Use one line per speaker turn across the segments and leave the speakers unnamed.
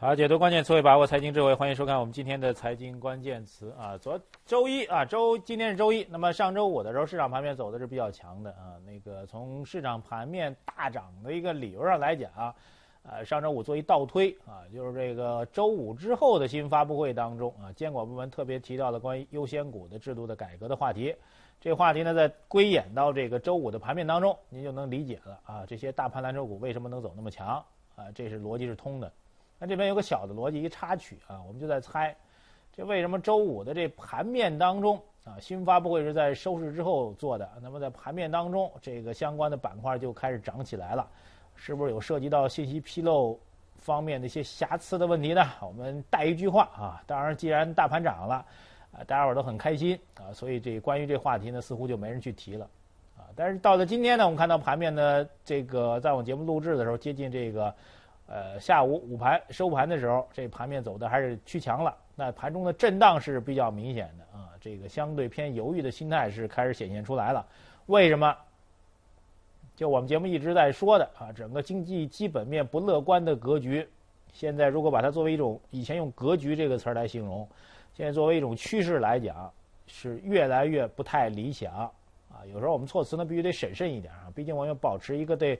好，解读关键词汇，把握财经智慧，欢迎收看我们今天的财经关键词啊。昨周一啊，周今天是周一，那么上周五的时候，市场盘面走的是比较强的啊。那个从市场盘面大涨的一个理由上来讲啊，呃，上周五做一倒推啊，就是这个周五之后的新发布会当中啊，监管部门特别提到了关于优先股的制度的改革的话题。这话题呢，在归演到这个周五的盘面当中，您就能理解了啊。这些大盘蓝筹股为什么能走那么强啊？这是逻辑是通的。那这边有个小的逻辑一插曲啊，我们就在猜，这为什么周五的这盘面当中啊，新发布会是在收市之后做的，那么在盘面当中，这个相关的板块就开始涨起来了，是不是有涉及到信息披露方面的一些瑕疵的问题呢？我们带一句话啊，当然既然大盘涨了，啊，大家伙都很开心啊，所以这关于这话题呢，似乎就没人去提了，啊，但是到了今天呢，我们看到盘面呢，这个在我节目录制的时候接近这个。呃，下午午盘收盘的时候，这盘面走的还是趋强了。那盘中的震荡是比较明显的啊，这个相对偏犹豫的心态是开始显现出来了。为什么？就我们节目一直在说的啊，整个经济基本面不乐观的格局，现在如果把它作为一种以前用“格局”这个词儿来形容，现在作为一种趋势来讲，是越来越不太理想啊。有时候我们措辞呢必须得审慎一点啊，毕竟我们要保持一个对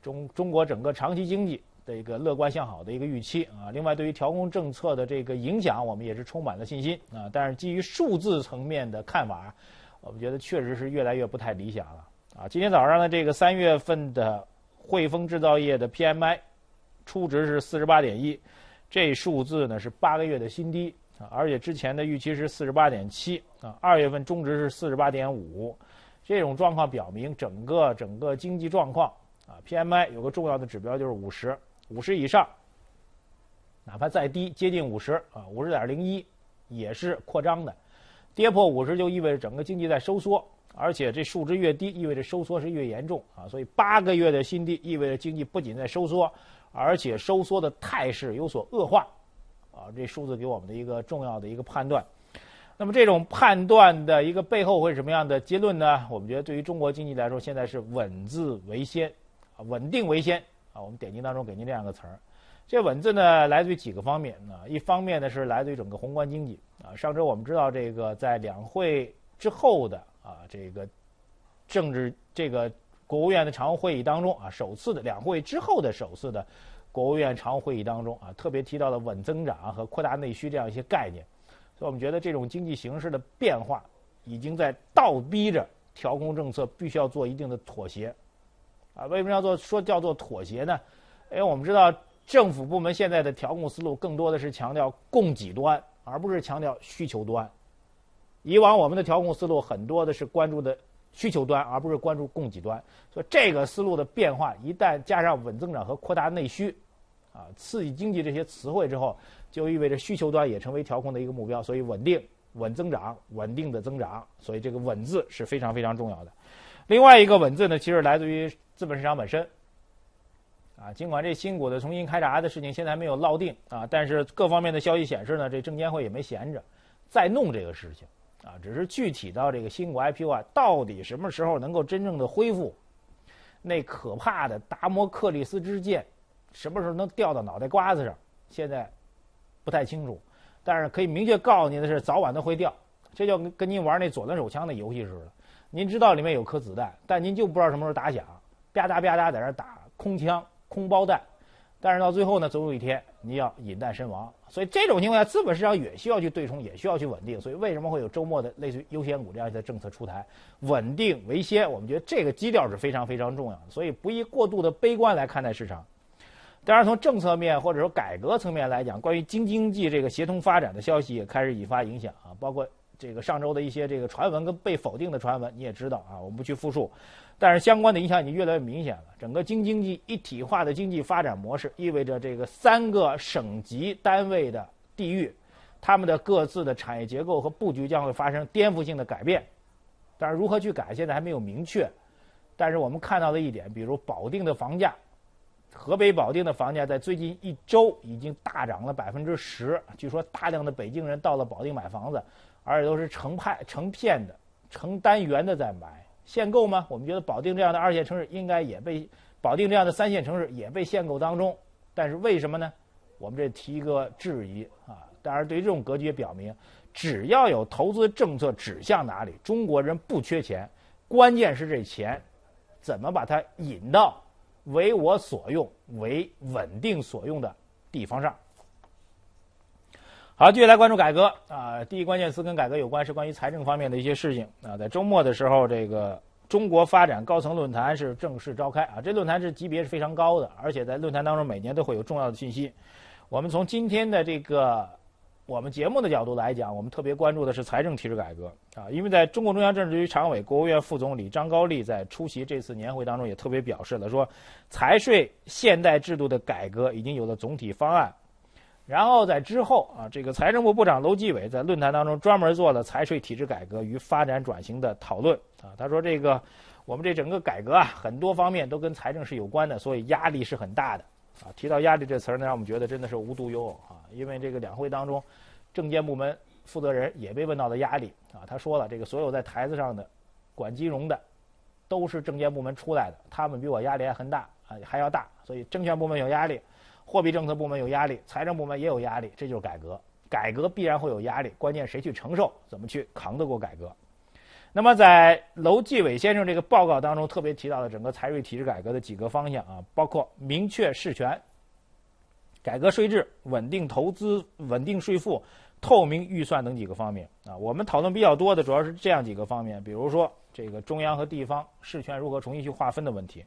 中中国整个长期经济。的一个乐观向好的一个预期啊，另外对于调控政策的这个影响，我们也是充满了信心啊。但是基于数字层面的看法，我们觉得确实是越来越不太理想了啊。今天早上的这个三月份的汇丰制造业的 PMI 初值是四十八点一，这数字呢是八个月的新低啊，而且之前的预期是四十八点七啊，二月份中值是四十八点五，这种状况表明整个整个经济状况啊，PMI 有个重要的指标就是五十。五十以上，哪怕再低，接近五十啊，五十点零一也是扩张的。跌破五十就意味着整个经济在收缩，而且这数值越低，意味着收缩是越严重啊。所以八个月的新低意味着经济不仅在收缩，而且收缩的态势有所恶化啊。这数字给我们的一个重要的一个判断。那么这种判断的一个背后会是什么样的结论呢？我们觉得对于中国经济来说，现在是稳字为先啊，稳定为先。啊，我们点睛当中给您这样个词儿，这稳字呢来自于几个方面啊。一方面呢是来自于整个宏观经济啊。上周我们知道这个在两会之后的啊这个政治这个国务院的常务会议当中啊，首次的两会之后的首次的国务院常务会议当中啊，特别提到了稳增长和扩大内需这样一些概念。所以我们觉得这种经济形势的变化已经在倒逼着调控政策必须要做一定的妥协。啊，为什么要做说叫做妥协呢？因为我们知道政府部门现在的调控思路更多的是强调供给端，而不是强调需求端。以往我们的调控思路很多的是关注的需求端，而不是关注供给端。所以这个思路的变化，一旦加上稳增长和扩大内需，啊，刺激经济这些词汇之后，就意味着需求端也成为调控的一个目标。所以稳定、稳增长、稳定的增长，所以这个“稳”字是非常非常重要的。另外一个“稳”字呢，其实来自于。资本市场本身，啊，尽管这新股的重新开闸的事情现在还没有落定啊，但是各方面的消息显示呢，这证监会也没闲着，在弄这个事情，啊，只是具体到这个新股 IPO 啊，到底什么时候能够真正的恢复？那可怕的达摩克里斯之剑，什么时候能掉到脑袋瓜子上？现在不太清楚，但是可以明确告诉您的是，早晚都会掉。这就跟跟您玩那左轮手枪的游戏似的，您知道里面有颗子弹，但您就不知道什么时候打响。吧嗒吧嗒在那打空枪、空包弹，但是到最后呢，总有一天你要引弹身亡。所以这种情况下，资本市场也需要去对冲，也需要去稳定。所以为什么会有周末的类似于优先股这样的政策出台？稳定为先，我们觉得这个基调是非常非常重要的。所以不宜过度的悲观来看待市场。当然，从政策面或者说改革层面来讲，关于京津冀这个协同发展的消息也开始引发影响啊，包括这个上周的一些这个传闻跟被否定的传闻，你也知道啊，我们不去复述。但是相关的影响已经越来越明显了。整个京津冀一体化的经济发展模式，意味着这个三个省级单位的地域，他们的各自的产业结构和布局将会发生颠覆性的改变。但是如何去改，现在还没有明确。但是我们看到的一点，比如保定的房价，河北保定的房价在最近一周已经大涨了百分之十。据说大量的北京人到了保定买房子，而且都是成派成片的、成单元的在买。限购吗？我们觉得保定这样的二线城市应该也被保定这样的三线城市也被限购当中。但是为什么呢？我们这提一个质疑啊。当然，对于这种格局也表明，只要有投资政策指向哪里，中国人不缺钱，关键是这钱怎么把它引到为我所用、为稳定所用的地方上。好，继续来关注改革啊。第一关键词跟改革有关，是关于财政方面的一些事情啊。在周末的时候，这个中国发展高层论坛是正式召开啊。这论坛是级别是非常高的，而且在论坛当中每年都会有重要的信息。我们从今天的这个。我们节目的角度来讲，我们特别关注的是财政体制改革啊，因为在中共中央政治局常委、国务院副总理张高丽在出席这次年会当中也特别表示了，说财税现代制度的改革已经有了总体方案。然后在之后啊，这个财政部部长楼继伟在论坛当中专门做了财税体制改革与发展转型的讨论啊，他说这个我们这整个改革啊，很多方面都跟财政是有关的，所以压力是很大的。啊，提到压力这词儿呢，让我们觉得真的是无独有偶啊。因为这个两会当中，证监部门负责人也被问到了压力啊。他说了，这个所有在台子上的管金融的，都是证监部门出来的，他们比我压力还很大啊，还要大。所以证券部门有压力，货币政策部门有压力，财政部门也有压力。这就是改革，改革必然会有压力，关键谁去承受，怎么去扛得过改革。那么，在楼继伟先生这个报告当中，特别提到了整个财税体制改革的几个方向啊，包括明确事权、改革税制、稳定投资、稳定税负、透明预算等几个方面啊。我们讨论比较多的主要是这样几个方面，比如说这个中央和地方事权如何重新去划分的问题。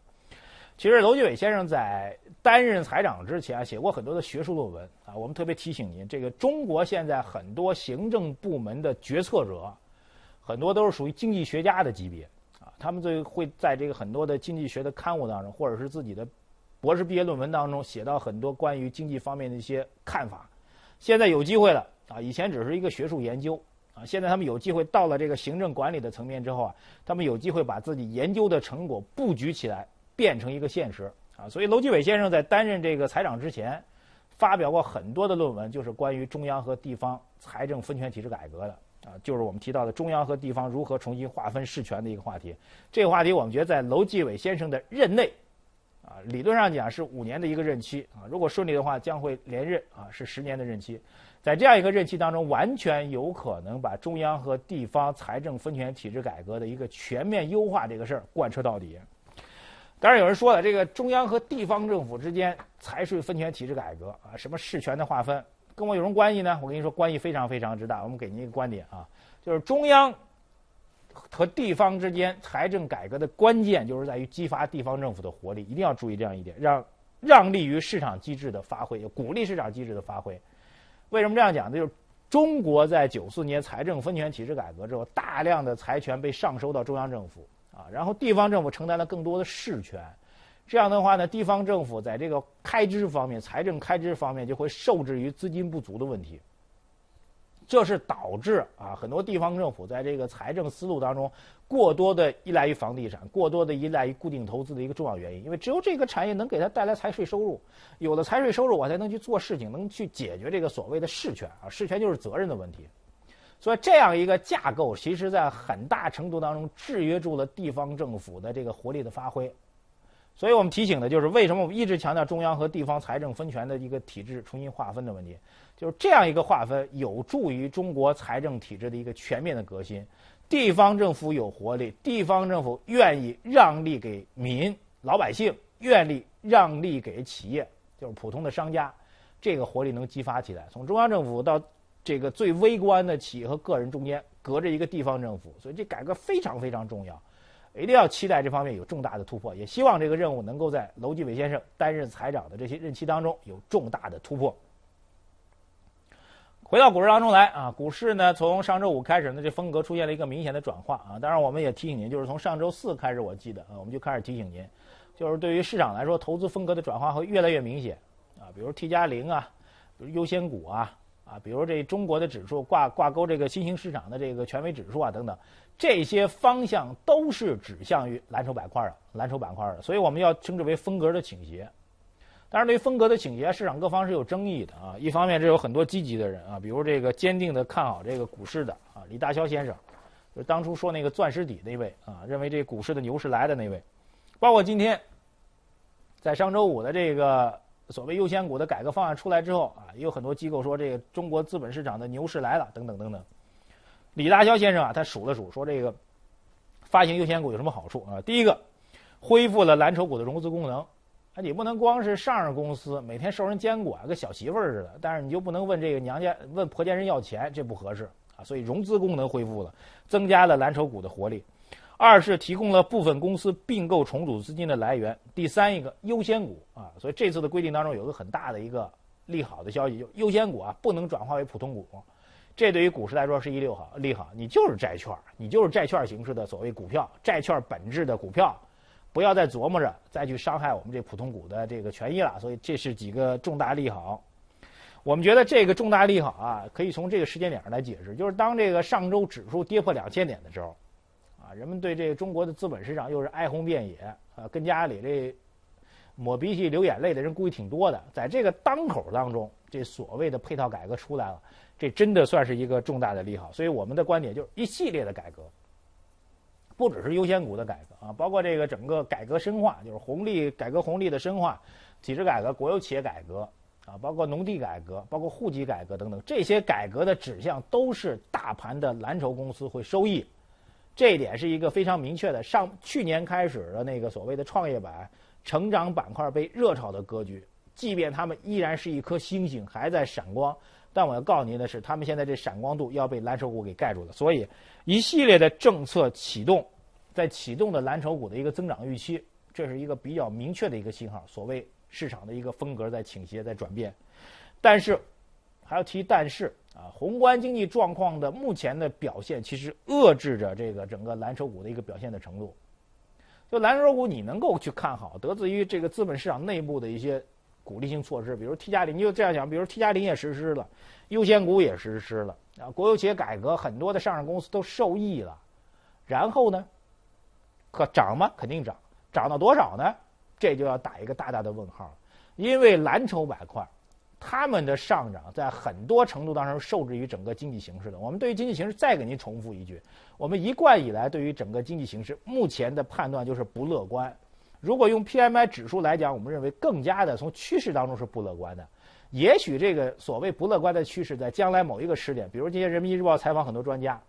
其实，楼继伟先生在担任财长之前啊写过很多的学术论文啊。我们特别提醒您，这个中国现在很多行政部门的决策者。很多都是属于经济学家的级别啊，他们最会在这个很多的经济学的刊物当中，或者是自己的博士毕业论文当中写到很多关于经济方面的一些看法。现在有机会了啊，以前只是一个学术研究啊，现在他们有机会到了这个行政管理的层面之后啊，他们有机会把自己研究的成果布局起来，变成一个现实啊。所以，楼继伟先生在担任这个财长之前，发表过很多的论文，就是关于中央和地方财政分权体制改革的。啊，就是我们提到的中央和地方如何重新划分事权的一个话题。这个话题我们觉得在楼继伟先生的任内，啊，理论上讲是五年的一个任期啊，如果顺利的话将会连任啊，是十年的任期。在这样一个任期当中，完全有可能把中央和地方财政分权体制改革的一个全面优化这个事儿贯彻到底。当然有人说了，这个中央和地方政府之间财税分权体制改革啊，什么事权的划分？跟我有什么关系呢？我跟你说，关系非常非常之大。我们给您一个观点啊，就是中央和地方之间财政改革的关键，就是在于激发地方政府的活力。一定要注意这样一点，让让利于市场机制的发挥，鼓励市场机制的发挥。为什么这样讲？呢？就是中国在九四年财政分权体制改革之后，大量的财权被上收到中央政府啊，然后地方政府承担了更多的事权。这样的话呢，地方政府在这个开支方面、财政开支方面就会受制于资金不足的问题。这是导致啊很多地方政府在这个财政思路当中过多的依赖于房地产、过多的依赖于固定投资的一个重要原因。因为只有这个产业能给他带来财税收入，有了财税收入，我才能去做事情，能去解决这个所谓的事权啊，事权就是责任的问题。所以这样一个架构，其实在很大程度当中制约住了地方政府的这个活力的发挥。所以我们提醒的就是，为什么我们一直强调中央和地方财政分权的一个体制重新划分的问题？就是这样一个划分，有助于中国财政体制的一个全面的革新。地方政府有活力，地方政府愿意让利给民老百姓，愿意让利给企业，就是普通的商家，这个活力能激发起来。从中央政府到这个最微观的企业和个人中间，隔着一个地方政府，所以这改革非常非常重要。一定要期待这方面有重大的突破，也希望这个任务能够在楼继伟先生担任财长的这些任期当中有重大的突破。回到股市当中来啊，股市呢从上周五开始呢，这风格出现了一个明显的转化啊。当然，我们也提醒您，就是从上周四开始，我记得啊，我们就开始提醒您，就是对于市场来说，投资风格的转化会越来越明显啊。比如 T 加零啊，比如优先股啊。啊，比如这中国的指数挂挂钩这个新兴市场的这个权威指数啊等等，这些方向都是指向于蓝筹板块的蓝筹板块的，所以我们要称之为风格的倾斜。当然，对于风格的倾斜，市场各方是有争议的啊。一方面，这有很多积极的人啊，比如这个坚定的看好这个股市的啊，李大霄先生，就当初说那个钻石底那位啊，认为这股市的牛市来的那位，包括今天在上周五的这个所谓优先股的改革方案出来之后啊，也有很多机构说这个中国资本市场的牛市来了，等等等等。李大霄先生啊，他数了数，说这个发行优先股有什么好处啊？第一个，恢复了蓝筹股的融资功能。啊，你不能光是上市公司每天受人监管，跟小媳妇儿似的，但是你就不能问这个娘家问婆家人要钱，这不合适啊。所以融资功能恢复了，增加了蓝筹股的活力。二是提供了部分公司并购重组资金的来源。第三一个优先股啊，所以这次的规定当中有个很大的一个利好的消息，就优先股啊不能转化为普通股，这对于股市来说是一利好利好。你就是债券，你就是债券形式的所谓股票，债券本质的股票，不要再琢磨着再去伤害我们这普通股的这个权益了。所以这是几个重大利好。我们觉得这个重大利好啊，可以从这个时间点上来解释，就是当这个上周指数跌破两千点的时候。人们对这个中国的资本市场又是哀鸿遍野啊，跟家里这抹鼻涕流眼泪的人估计挺多的。在这个当口当中，这所谓的配套改革出来了，这真的算是一个重大的利好。所以我们的观点就是一系列的改革，不只是优先股的改革啊，包括这个整个改革深化，就是红利改革红利的深化，体制改革、国有企业改革啊，包括农地改革、包括户籍改革等等，这些改革的指向都是大盘的蓝筹公司会收益。这一点是一个非常明确的。上去年开始的那个所谓的创业板、成长板块被热炒的格局，即便他们依然是一颗星星还在闪光，但我要告诉您的是，他们现在这闪光度要被蓝筹股给盖住了。所以，一系列的政策启动，在启动的蓝筹股的一个增长预期，这是一个比较明确的一个信号。所谓市场的一个风格在倾斜、在转变，但是还要提但是。啊，宏观经济状况的目前的表现，其实遏制着这个整个蓝筹股的一个表现的程度。就蓝筹股，你能够去看好，得自于这个资本市场内部的一些鼓励性措施，比如 T 加零，你就这样想，比如 T 加零也实施了，优先股也实施了，啊，国有企业改革，很多的上市公司都受益了。然后呢，可涨吗？肯定涨，涨到多少呢？这就要打一个大大的问号，因为蓝筹板块。他们的上涨在很多程度当中受制于整个经济形势的。我们对于经济形势再给您重复一句：我们一贯以来对于整个经济形势目前的判断就是不乐观。如果用 PMI 指数来讲，我们认为更加的从趋势当中是不乐观的。也许这个所谓不乐观的趋势，在将来某一个时点，比如今天人民日报采访很多专家，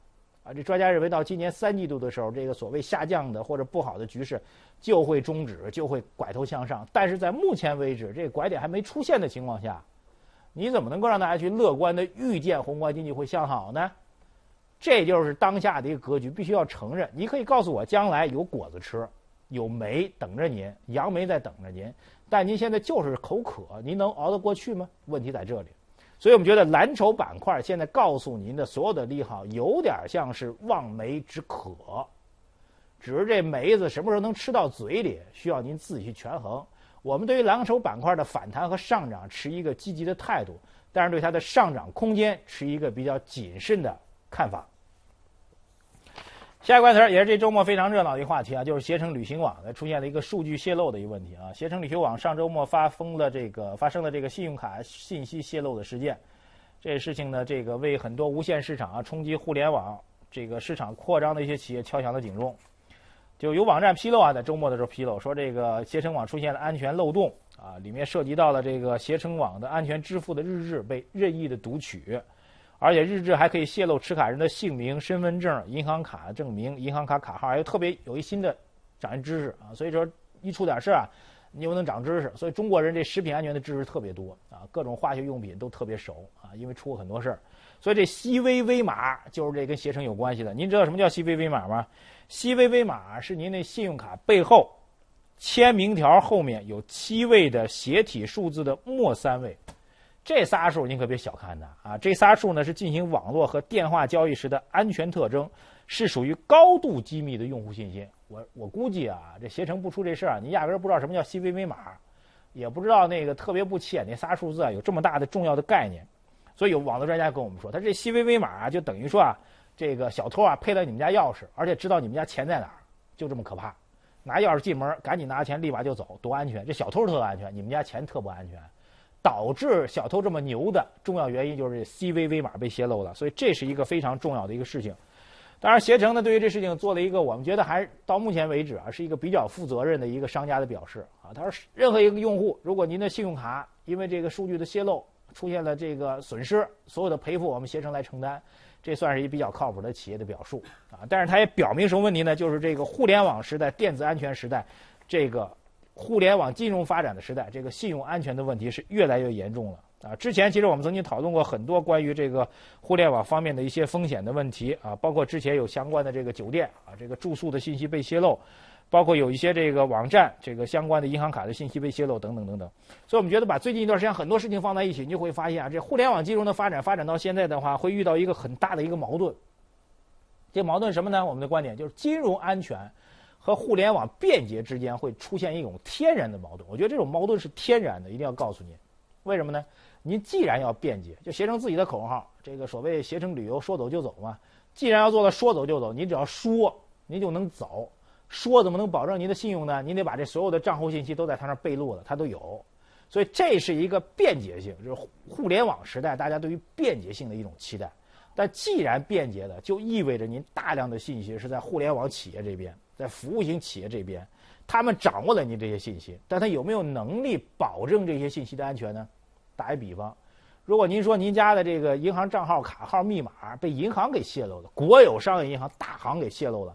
啊，这专家认为到今年三季度的时候，这个所谓下降的或者不好的局势就会终止，就会拐头向上。但是在目前为止，这个拐点还没出现的情况下。你怎么能够让大家去乐观的预见宏观经济会向好呢？这就是当下的一个格局，必须要承认。你可以告诉我，将来有果子吃，有梅等着您，杨梅在等着您。但您现在就是口渴，您能熬得过去吗？问题在这里。所以我们觉得蓝筹板块现在告诉您的所有的利好，有点像是望梅止渴，只是这梅子什么时候能吃到嘴里，需要您自己去权衡。我们对于蓝筹板块的反弹和上涨持一个积极的态度，但是对它的上涨空间持一个比较谨慎的看法。下一个关词也是这周末非常热闹的一个话题啊，就是携程旅行网的出现了一个数据泄露的一个问题啊。携程旅行网上周末发疯了这个发生了这个信用卡信息泄露的事件，这事情呢，这个为很多无线市场啊冲击互联网这个市场扩张的一些企业敲响了警钟。就有网站披露啊，在周末的时候披露说，这个携程网出现了安全漏洞啊，里面涉及到了这个携程网的安全支付的日志被任意的读取，而且日志还可以泄露持卡人的姓名、身份证、银行卡证明、银行卡卡号，还有特别有一新的长知识啊，所以说一出点事啊，你又能长知识，所以中国人这食品安全的知识特别多啊，各种化学用品都特别熟啊，因为出过很多事儿，所以这 CVV 码就是这跟携程有关系的。您知道什么叫 CVV 码吗？CVV 码是您那信用卡背后签名条后面有七位的斜体数字的末三位，这仨数您可别小看它啊！这仨数呢是进行网络和电话交易时的安全特征，是属于高度机密的用户信息。我我估计啊，这携程不出这事儿，你压根儿不知道什么叫 CVV 码，也不知道那个特别不起眼那仨数字啊有这么大的重要的概念。所以有网络专家跟我们说，他这 CVV 码啊就等于说啊。这个小偷啊，配了你们家钥匙，而且知道你们家钱在哪儿，就这么可怕。拿钥匙进门，赶紧拿钱，立马就走，多安全！这小偷特安全，你们家钱特不安全。导致小偷这么牛的重要原因就是 CVV 码被泄露了，所以这是一个非常重要的一个事情。当然，携程呢对于这事情做了一个我们觉得还是到目前为止啊是一个比较负责任的一个商家的表示啊。他说，任何一个用户，如果您的信用卡因为这个数据的泄露出现了这个损失，所有的赔付我们携程来承担，这算是一比较靠谱的企业的表述啊。但是它也表明什么问题呢？就是这个互联网时代、电子安全时代，这个互联网金融发展的时代，这个信用安全的问题是越来越严重了。啊，之前其实我们曾经讨论过很多关于这个互联网方面的一些风险的问题啊，包括之前有相关的这个酒店啊，这个住宿的信息被泄露，包括有一些这个网站这个相关的银行卡的信息被泄露等等等等。所以我们觉得把最近一段时间很多事情放在一起，你就会发现啊，这互联网金融的发展发展到现在的话，会遇到一个很大的一个矛盾。这矛盾什么呢？我们的观点就是金融安全和互联网便捷之间会出现一种天然的矛盾。我觉得这种矛盾是天然的，一定要告诉您，为什么呢？您既然要便捷，就携程自己的口号，这个所谓携程旅游说走就走嘛。既然要做到说走就走，你只要说，您就能走。说怎么能保证您的信用呢？您得把这所有的账户信息都在他那儿备录了，他都有。所以这是一个便捷性，就是互联网时代大家对于便捷性的一种期待。但既然便捷的，就意味着您大量的信息是在互联网企业这边，在服务型企业这边，他们掌握了您这些信息，但他有没有能力保证这些信息的安全呢？打一比方，如果您说您家的这个银行账号卡号密码被银行给泄露了，国有商业银行大行给泄露了，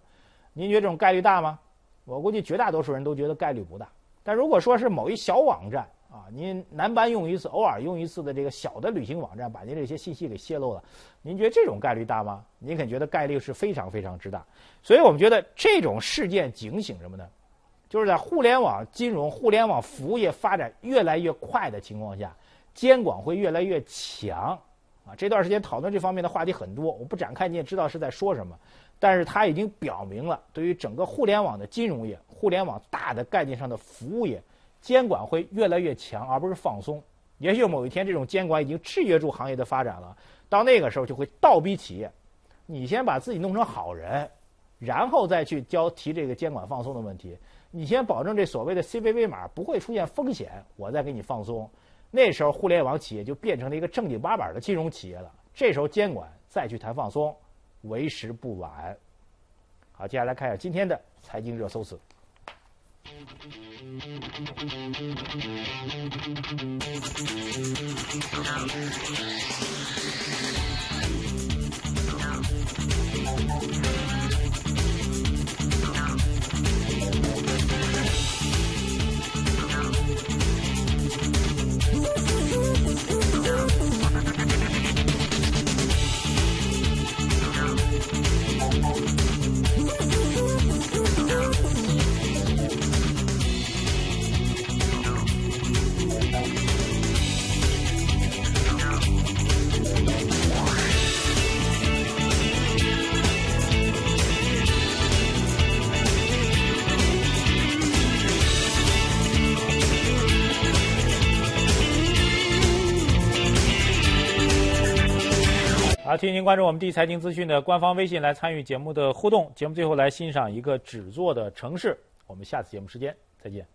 您觉得这种概率大吗？我估计绝大多数人都觉得概率不大。但如果说是某一小网站啊，您难搬用一次、偶尔用一次的这个小的旅行网站把您这些信息给泄露了，您觉得这种概率大吗？您肯觉得概率是非常非常之大。所以我们觉得这种事件警醒什么呢？就是在互联网金融、互联网服务业发展越来越快的情况下。监管会越来越强，啊，这段时间讨论这方面的话题很多，我不展开，你也知道是在说什么。但是它已经表明了，对于整个互联网的金融业、互联网大的概念上的服务业，监管会越来越强，而不是放松。也许某一天，这种监管已经制约住行业的发展了，到那个时候就会倒逼企业，你先把自己弄成好人，然后再去交提这个监管放松的问题。你先保证这所谓的 CVV 码不会出现风险，我再给你放松。那时候，互联网企业就变成了一个正经八百的金融企业了。这时候，监管再去谈放松，为时不晚。好，接下来看一下今天的财经热搜词。好，请您关注我们第一财经资讯的官方微信来参与节目的互动。节目最后来欣赏一个纸做的城市。我们下次节目时间再见。